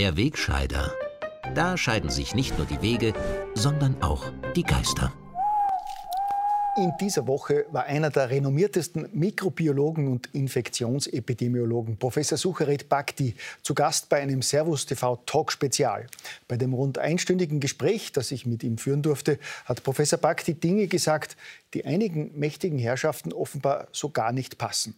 Der Wegscheider. Da scheiden sich nicht nur die Wege, sondern auch die Geister. In dieser Woche war einer der renommiertesten Mikrobiologen und Infektionsepidemiologen, Professor Sucharit Bhakti, zu Gast bei einem Servus TV Talk Spezial. Bei dem rund einstündigen Gespräch, das ich mit ihm führen durfte, hat Professor Bhakti Dinge gesagt, die einigen mächtigen Herrschaften offenbar so gar nicht passen.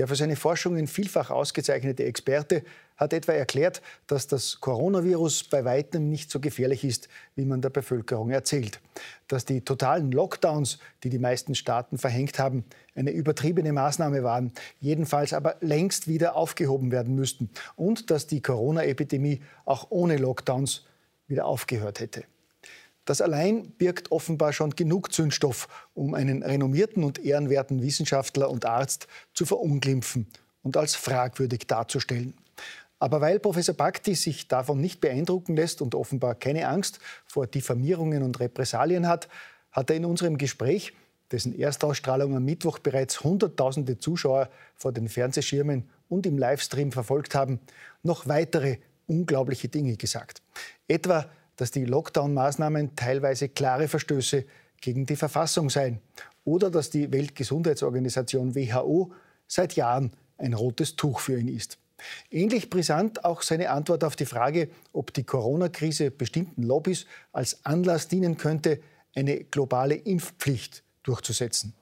Der für seine Forschungen vielfach ausgezeichnete Experte hat etwa erklärt, dass das Coronavirus bei weitem nicht so gefährlich ist, wie man der Bevölkerung erzählt. Dass die totalen Lockdowns, die die meisten Staaten verhängt haben, eine übertriebene Maßnahme waren, jedenfalls aber längst wieder aufgehoben werden müssten. Und dass die Corona-Epidemie auch ohne Lockdowns wieder aufgehört hätte. Das allein birgt offenbar schon genug Zündstoff, um einen renommierten und ehrenwerten Wissenschaftler und Arzt zu verunglimpfen und als fragwürdig darzustellen. Aber weil Professor Bhakti sich davon nicht beeindrucken lässt und offenbar keine Angst vor Diffamierungen und Repressalien hat, hat er in unserem Gespräch, dessen Erstausstrahlung am Mittwoch bereits Hunderttausende Zuschauer vor den Fernsehschirmen und im Livestream verfolgt haben, noch weitere unglaubliche Dinge gesagt. Etwa, dass die Lockdown-Maßnahmen teilweise klare Verstöße gegen die Verfassung seien oder dass die Weltgesundheitsorganisation WHO seit Jahren ein rotes Tuch für ihn ist. Ähnlich brisant auch seine Antwort auf die Frage, ob die Corona-Krise bestimmten Lobbys als Anlass dienen könnte, eine globale Impfpflicht durchzusetzen.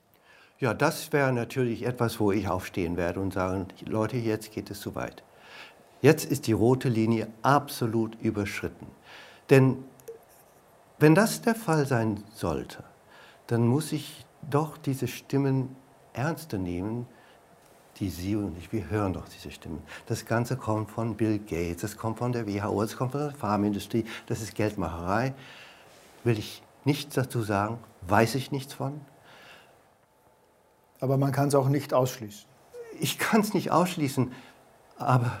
Ja, das wäre natürlich etwas, wo ich aufstehen werde und sagen, Leute, jetzt geht es zu weit. Jetzt ist die rote Linie absolut überschritten. Denn wenn das der Fall sein sollte, dann muss ich doch diese Stimmen ernster nehmen, die Sie und ich, wir hören doch diese Stimmen. Das Ganze kommt von Bill Gates, das kommt von der WHO, das kommt von der Pharmaindustrie, das ist Geldmacherei. Will ich nichts dazu sagen, weiß ich nichts von. Aber man kann es auch nicht ausschließen. Ich kann es nicht ausschließen, aber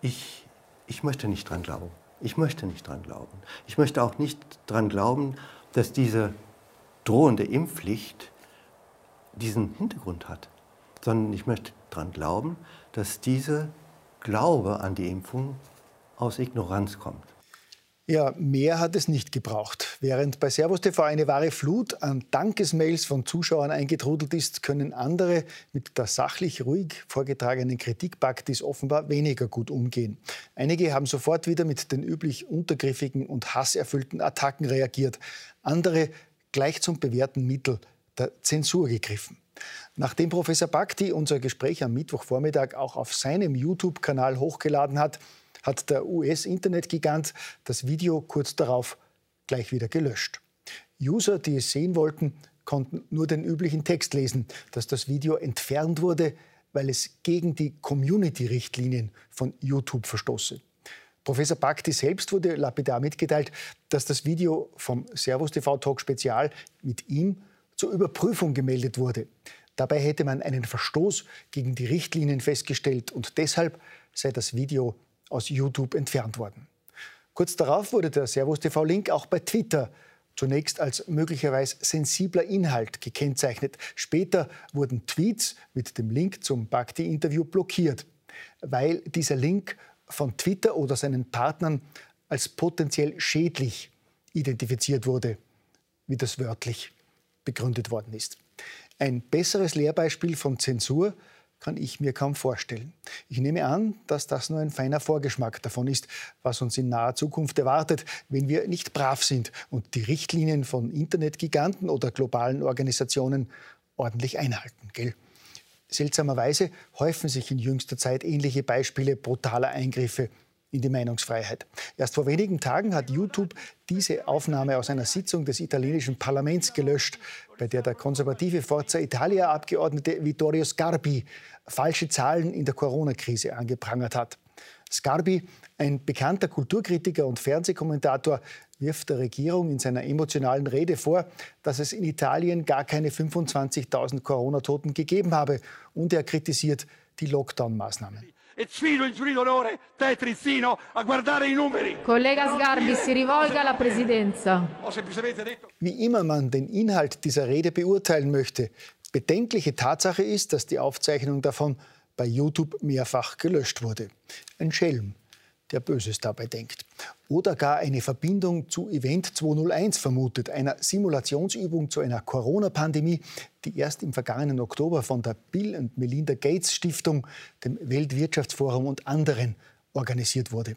ich, ich möchte nicht dran glauben. Ich möchte nicht dran glauben. Ich möchte auch nicht dran glauben, dass diese drohende Impfpflicht diesen Hintergrund hat sondern ich möchte daran glauben, dass dieser Glaube an die Impfung aus Ignoranz kommt. Ja, mehr hat es nicht gebraucht. Während bei Servus TV eine wahre Flut an Dankesmails von Zuschauern eingetrudelt ist, können andere mit der sachlich ruhig vorgetragenen Kritik Baktis offenbar weniger gut umgehen. Einige haben sofort wieder mit den üblich untergriffigen und hasserfüllten Attacken reagiert. Andere gleich zum bewährten Mittel der Zensur gegriffen. Nachdem Professor Bhakti unser Gespräch am Mittwochvormittag auch auf seinem YouTube-Kanal hochgeladen hat, hat der US-Internetgigant das Video kurz darauf gleich wieder gelöscht. User, die es sehen wollten, konnten nur den üblichen Text lesen, dass das Video entfernt wurde, weil es gegen die Community-Richtlinien von YouTube verstoße. Professor Bhakti selbst wurde lapidar mitgeteilt, dass das Video vom Servus TV Talk Spezial mit ihm zur Überprüfung gemeldet wurde. Dabei hätte man einen Verstoß gegen die Richtlinien festgestellt und deshalb sei das Video aus YouTube entfernt worden. Kurz darauf wurde der Servus TV-Link auch bei Twitter zunächst als möglicherweise sensibler Inhalt gekennzeichnet. Später wurden Tweets mit dem Link zum Bhakti-Interview blockiert, weil dieser Link von Twitter oder seinen Partnern als potenziell schädlich identifiziert wurde, wie das wörtlich begründet worden ist. Ein besseres Lehrbeispiel von Zensur kann ich mir kaum vorstellen. Ich nehme an, dass das nur ein feiner Vorgeschmack davon ist, was uns in naher Zukunft erwartet, wenn wir nicht brav sind und die Richtlinien von Internetgiganten oder globalen Organisationen ordentlich einhalten. Gell? Seltsamerweise häufen sich in jüngster Zeit ähnliche Beispiele brutaler Eingriffe in die Meinungsfreiheit. Erst vor wenigen Tagen hat YouTube diese Aufnahme aus einer Sitzung des italienischen Parlaments gelöscht, bei der der konservative Forza Italia-Abgeordnete Vittorio Scarpi falsche Zahlen in der Corona-Krise angeprangert hat. Scarpi, ein bekannter Kulturkritiker und Fernsehkommentator, wirft der Regierung in seiner emotionalen Rede vor, dass es in Italien gar keine 25.000 Corona-Toten gegeben habe. Und er kritisiert die Lockdown-Maßnahmen e sfido in giurito onore te Tristino a guardare i numeri. Collega Sgarbi, si rivolga alla Presidenza. Wie immer man den Inhalt dieser Rede beurteilen möchte, bedenkliche Tatsache ist, dass die Aufzeichnung davon bei YouTube mehrfach gelöscht wurde. Ein Schelm, der Böses dabei denkt. Oder gar eine Verbindung zu Event 201 vermutet, einer Simulationsübung zu einer Corona-Pandemie, die erst im vergangenen Oktober von der Bill und Melinda Gates Stiftung, dem Weltwirtschaftsforum und anderen organisiert wurde.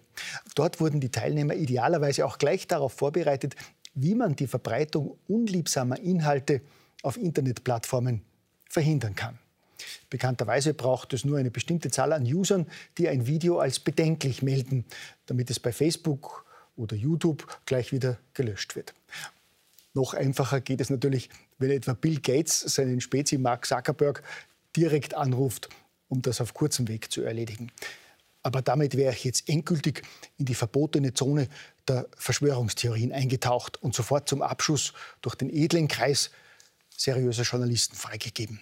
Dort wurden die Teilnehmer idealerweise auch gleich darauf vorbereitet, wie man die Verbreitung unliebsamer Inhalte auf Internetplattformen verhindern kann. Bekannterweise braucht es nur eine bestimmte Zahl an Usern, die ein Video als bedenklich melden, damit es bei Facebook oder YouTube gleich wieder gelöscht wird. Noch einfacher geht es natürlich, wenn etwa Bill Gates seinen Spezi Mark Zuckerberg direkt anruft, um das auf kurzem Weg zu erledigen. Aber damit wäre ich jetzt endgültig in die verbotene Zone der Verschwörungstheorien eingetaucht und sofort zum Abschuss durch den edlen Kreis seriöser Journalisten freigegeben.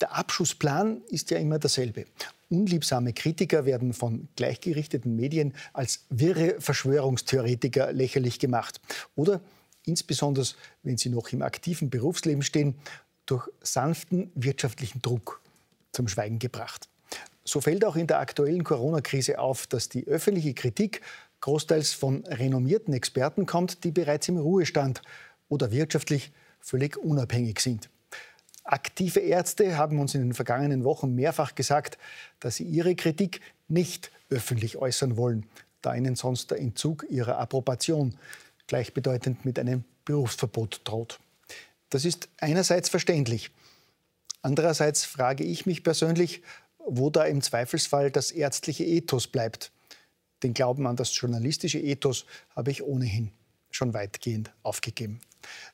Der Abschussplan ist ja immer derselbe. Unliebsame Kritiker werden von gleichgerichteten Medien als wirre Verschwörungstheoretiker lächerlich gemacht. Oder, insbesondere wenn sie noch im aktiven Berufsleben stehen, durch sanften wirtschaftlichen Druck zum Schweigen gebracht. So fällt auch in der aktuellen Corona-Krise auf, dass die öffentliche Kritik großteils von renommierten Experten kommt, die bereits im Ruhestand oder wirtschaftlich völlig unabhängig sind. Aktive Ärzte haben uns in den vergangenen Wochen mehrfach gesagt, dass sie ihre Kritik nicht öffentlich äußern wollen, da ihnen sonst der Entzug ihrer Approbation gleichbedeutend mit einem Berufsverbot droht. Das ist einerseits verständlich. Andererseits frage ich mich persönlich, wo da im Zweifelsfall das ärztliche Ethos bleibt. Den Glauben an das journalistische Ethos habe ich ohnehin schon weitgehend aufgegeben.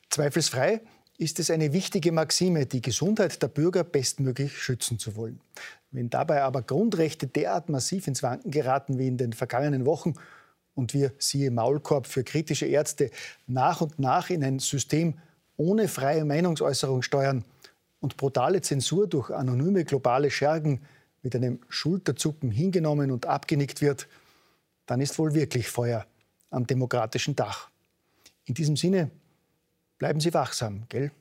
Zweifelsfrei ist es eine wichtige Maxime, die Gesundheit der Bürger bestmöglich schützen zu wollen. Wenn dabei aber Grundrechte derart massiv ins Wanken geraten wie in den vergangenen Wochen und wir, siehe Maulkorb für kritische Ärzte, nach und nach in ein System ohne freie Meinungsäußerung steuern und brutale Zensur durch anonyme globale Schergen mit einem Schulterzucken hingenommen und abgenickt wird, dann ist wohl wirklich Feuer am demokratischen Dach. In diesem Sinne Bleiben Sie wachsam, gell?